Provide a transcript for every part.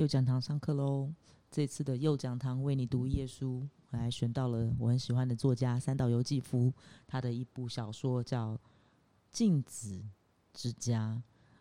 右讲堂上课喽！这次的右讲堂为你读一页书，我来选到了我很喜欢的作家三岛由纪夫，他的一部小说叫《镜子之家》。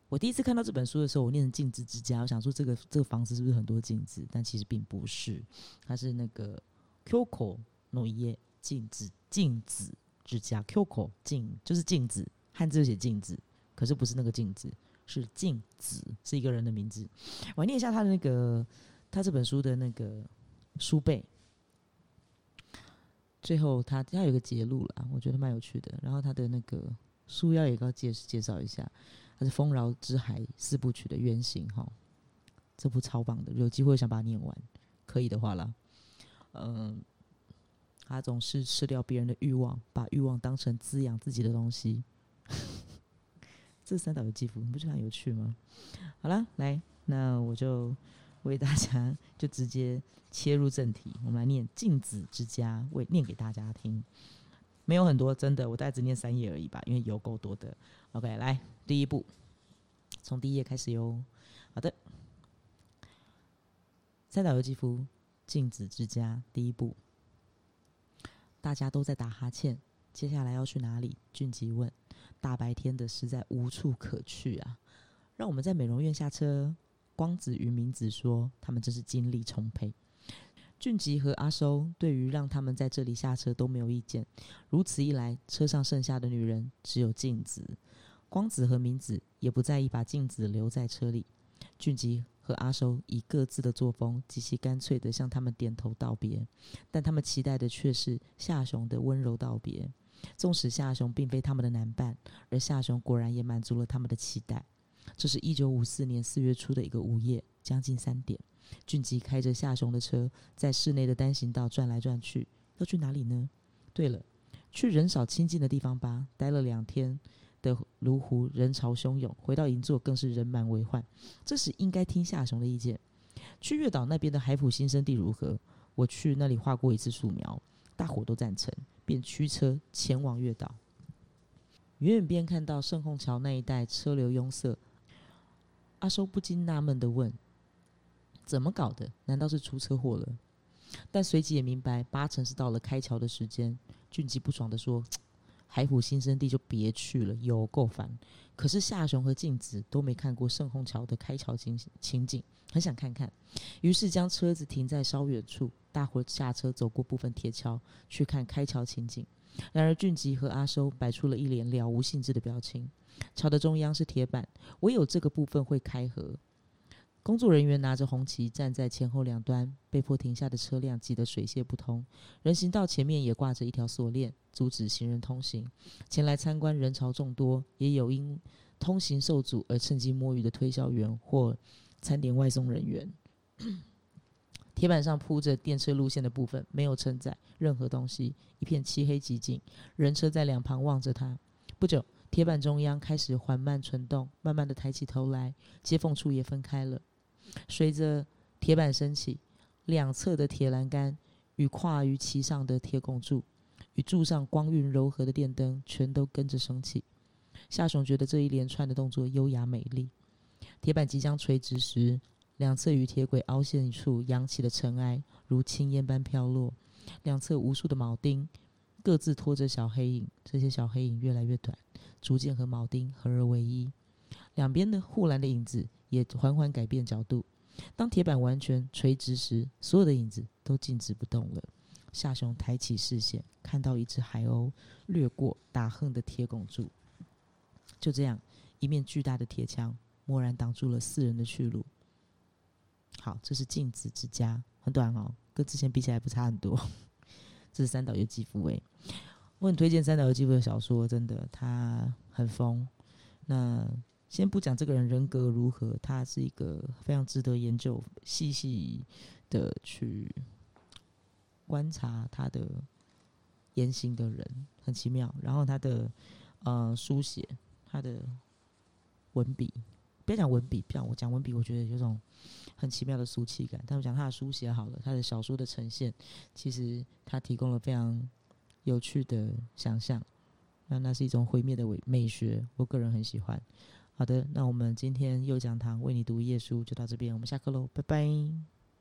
我第一次看到这本书的时候，我念成“镜子之家”，我想说这个这个房子是不是很多镜子？但其实并不是，它是那个 Qko 诺伊镜子镜子之家 Qko 镜就是镜子，汉字写镜子，可是不是那个镜子。是镜子，是一个人的名字。我念一下他的那个，他这本书的那个书背。最后，他他有个结录了，我觉得蛮有趣的。然后他的那个书腰也要介介绍一下，他是《丰饶之海》四部曲的原型哈。这部超棒的，有机会想把它念完，可以的话啦。嗯，他总是吃掉别人的欲望，把欲望当成滋养自己的东西。这三岛由纪夫，你不觉得很有趣吗？好了，来，那我就 为大家就直接切入正题，我们来念《镜子之家》，为念给大家听。没有很多，真的，我大概只念三页而已吧，因为有够多的。OK，来，第一步，从第一页开始哟。好的，三岛由纪夫《镜子之家》第一步，大家都在打哈欠，接下来要去哪里？俊吉问。大白天的，实在无处可去啊！让我们在美容院下车。光子与明子说，他们真是精力充沛。俊吉和阿收对于让他们在这里下车都没有意见。如此一来，车上剩下的女人只有镜子。光子和明子也不在意把镜子留在车里。俊吉和阿收以各自的作风极其干脆的向他们点头道别，但他们期待的却是夏雄的温柔道别。纵使夏雄并非他们的男伴，而夏雄果然也满足了他们的期待。这是一九五四年四月初的一个午夜，将近三点，俊吉开着夏雄的车在市内的单行道转来转去。要去哪里呢？对了，去人少清静的地方吧。待了两天的卢湖人潮汹涌，回到银座更是人满为患。这时应该听夏雄的意见。去月岛那边的海普新生地如何？我去那里画过一次素描，大伙都赞成。便驱车前往月岛，远远边看到圣虹桥那一带车流拥塞，阿收不禁纳闷的问：“怎么搞的？难道是出车祸了？”但随即也明白，八成是到了开桥的时间。俊吉不爽的说：“海普新生地就别去了，有够烦。”可是夏雄和镜子都没看过圣虹桥的开桥情情景，很想看看，于是将车子停在稍远处。大伙下车，走过部分铁桥，去看开桥情景。然而俊吉和阿收摆出了一脸了无兴致的表情。桥的中央是铁板，唯有这个部分会开合。工作人员拿着红旗站在前后两端，被迫停下的车辆挤得水泄不通。人行道前面也挂着一条锁链，阻止行人通行。前来参观人潮众多，也有因通行受阻而趁机摸鱼的推销员或餐点外送人员。铁板上铺着电车路线的部分，没有承载任何东西，一片漆黑寂静。人车在两旁望着它。不久，铁板中央开始缓慢存动，慢慢的抬起头来，接缝处也分开了。随着铁板升起，两侧的铁栏杆与跨于其上的铁拱柱，与柱上光晕柔和的电灯，全都跟着升起。夏雄觉得这一连串的动作优雅美丽。铁板即将垂直时。两侧与铁轨凹陷处扬起的尘埃如青烟般飘落，两侧无数的铆钉各自拖着小黑影，这些小黑影越来越短，逐渐和铆钉合而为一。两边的护栏的影子也缓缓改变角度。当铁板完全垂直时，所有的影子都静止不动了。夏雄抬起视线，看到一只海鸥掠过打横的铁拱柱。就这样，一面巨大的铁墙蓦然挡住了四人的去路。好，这是镜子之家，很短哦，跟之前比起来不差很多。这是三岛由纪夫诶，我很推荐三岛由纪夫的小说，真的，他很疯。那先不讲这个人人格如何，他是一个 非常值得研究、细细的去观察他的言行的人，很奇妙。然后他的呃书写，他的文笔。别讲文笔，不要我讲文笔，我觉得有种很奇妙的俗气感。但我讲他的书写好了，他的小说的呈现，其实他提供了非常有趣的想象。那那是一种毁灭的美美学，我个人很喜欢。好的，那我们今天右讲堂为你读夜书就到这边，我们下课喽，拜拜。